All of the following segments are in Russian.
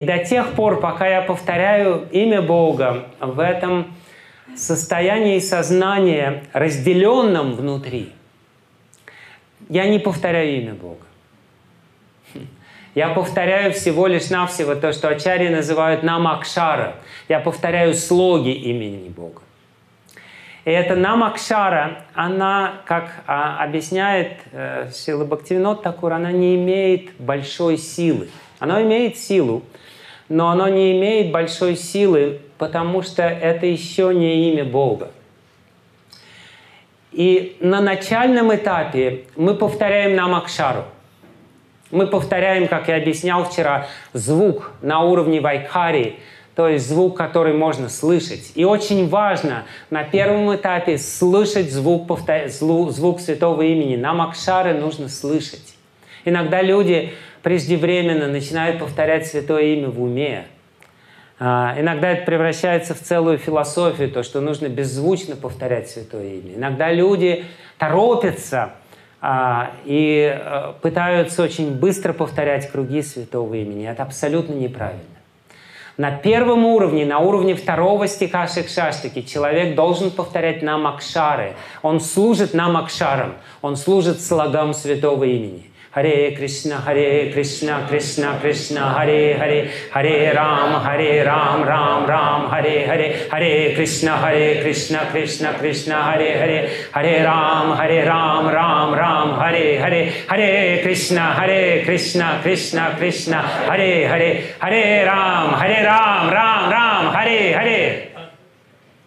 До тех пор, пока я повторяю имя Бога в этом состоянии сознания, разделенном внутри, я не повторяю имя Бога. Я повторяю всего лишь навсего то, что ачари называют намакшара. Я повторяю слоги имени Бога. И эта намакшара, она, как а, объясняет э, Сила Бхактивинод Такур, она не имеет большой силы. Она имеет силу, но она не имеет большой силы, потому что это еще не имя Бога. И на начальном этапе мы повторяем намакшару. Мы повторяем, как я объяснял вчера, звук на уровне вайкхари – то есть звук, который можно слышать. И очень важно на первом этапе слышать звук, повтор... звук святого имени. Нам акшары нужно слышать. Иногда люди преждевременно начинают повторять святое имя в уме. А, иногда это превращается в целую философию, то, что нужно беззвучно повторять святое имя. Иногда люди торопятся а, и а, пытаются очень быстро повторять круги святого имени. Это абсолютно неправильно. На первом уровне, на уровне второго стиха Шикшаштики, человек должен повторять нам Акшары. Он служит нам Акшарам, он служит слогам святого имени. Харе Кришна, Харе Кришна, Кришна Кришна, Харе Харе, Харе Рам, Харе Рам, Рам Рам, Харе Харе, Харе Кришна, Харе Кришна, Кришна Кришна, Харе Харе, Харе Рам, Харе Рам, Рам Рам, Харе Харе, Харе Кришна, Харе Кришна, Кришна Кришна, Харе Харе, Харе Рам, Харе Рам, Рам Рам, Харе Харе.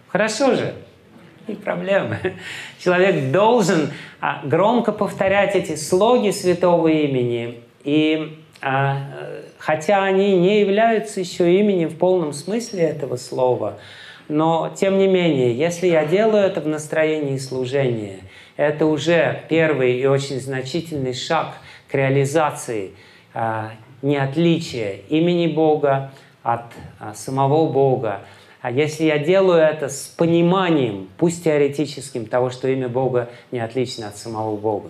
Хорошо же? И проблемы. Человек должен а, громко повторять эти слоги святого имени. И а, хотя они не являются еще именем в полном смысле этого слова, но тем не менее, если я делаю это в настроении служения, это уже первый и очень значительный шаг к реализации а, не отличия имени Бога от а, самого Бога, а если я делаю это с пониманием, пусть теоретическим, того, что имя Бога не отлично от самого Бога.